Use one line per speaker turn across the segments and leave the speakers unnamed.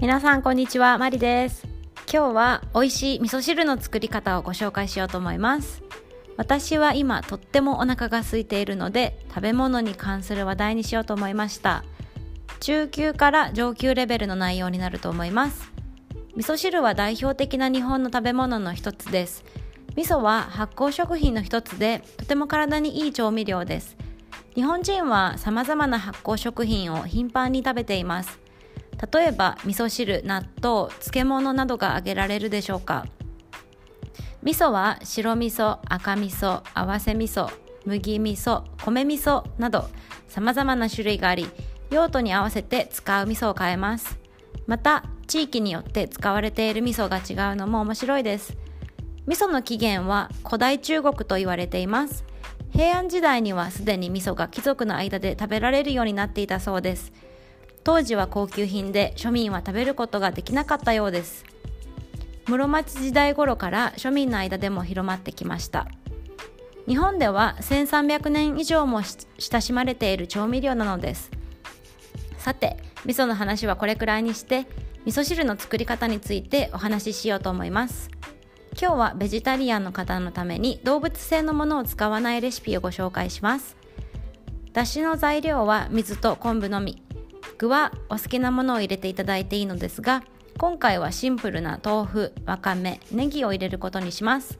皆さんこんにちはマリです。今日は美味しい味噌汁の作り方をご紹介しようと思います。私は今とってもお腹が空いているので食べ物に関する話題にしようと思いました。中級から上級レベルの内容になると思います。味噌汁は代表的な日本の食べ物の一つです。味噌は発酵食品の一つでとても体にいい調味料です。日本人は様々な発酵食品を頻繁に食べています。例えば味噌汁、納豆、漬物などが挙げられるでしょうか？味噌は白味噌、赤味噌、合わせ味噌、麦味噌、米味噌など様々な種類があり用途に合わせて使う味噌を変えます。また地域によって使われている味噌が違うのも面白いです。味噌の起源は古代中国と言われています。平安時代にはすでに味噌が貴族の間で食べられるようになっていたそうです。当時は高級品で庶民は食べることができなかったようです。室町時代頃から庶民の間でも広まってきました。日本では1300年以上も親しまれている調味料なのです。さて味噌の話はこれくらいにして味噌汁の作り方についてお話ししようと思います。今日はベジタリアンの方のために動物性のものを使わないレシピをご紹介します。だしの材料は水と昆布のみ。具はお好きなものを入れていただいていいのですが今回はシンプルな豆腐わかめネギを入れることにします。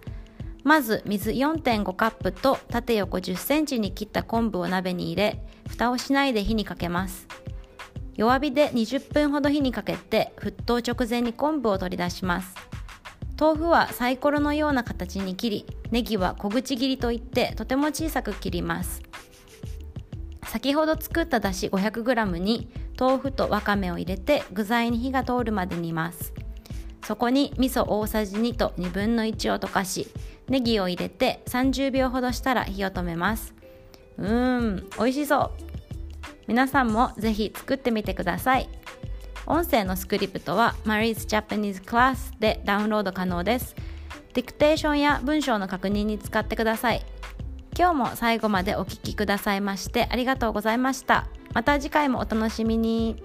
まず水4.5カップと縦横10センチに切った昆布を鍋に入れ蓋をしないで火にかけます。弱火で20分ほど火にかけて沸騰直前に昆布を取り出します。豆腐はサイコロのような形に切りネギは小口切りといってとても小さく切ります。先ほど作っただし 500g に豆腐とわかめを入れて具材に火が通るまで煮ますそこに味噌大さじ2と1 2分の1を溶かしネギを入れて30秒ほどしたら火を止めますうーん美味しそう皆さんもぜひ作ってみてください音声のスクリプトは Marie's Japanese Class でダウンロード可能です。ディクテーションや文章の確認に使ってください。今日も最後までお聴きくださいましてありがとうございました。また次回もお楽しみに。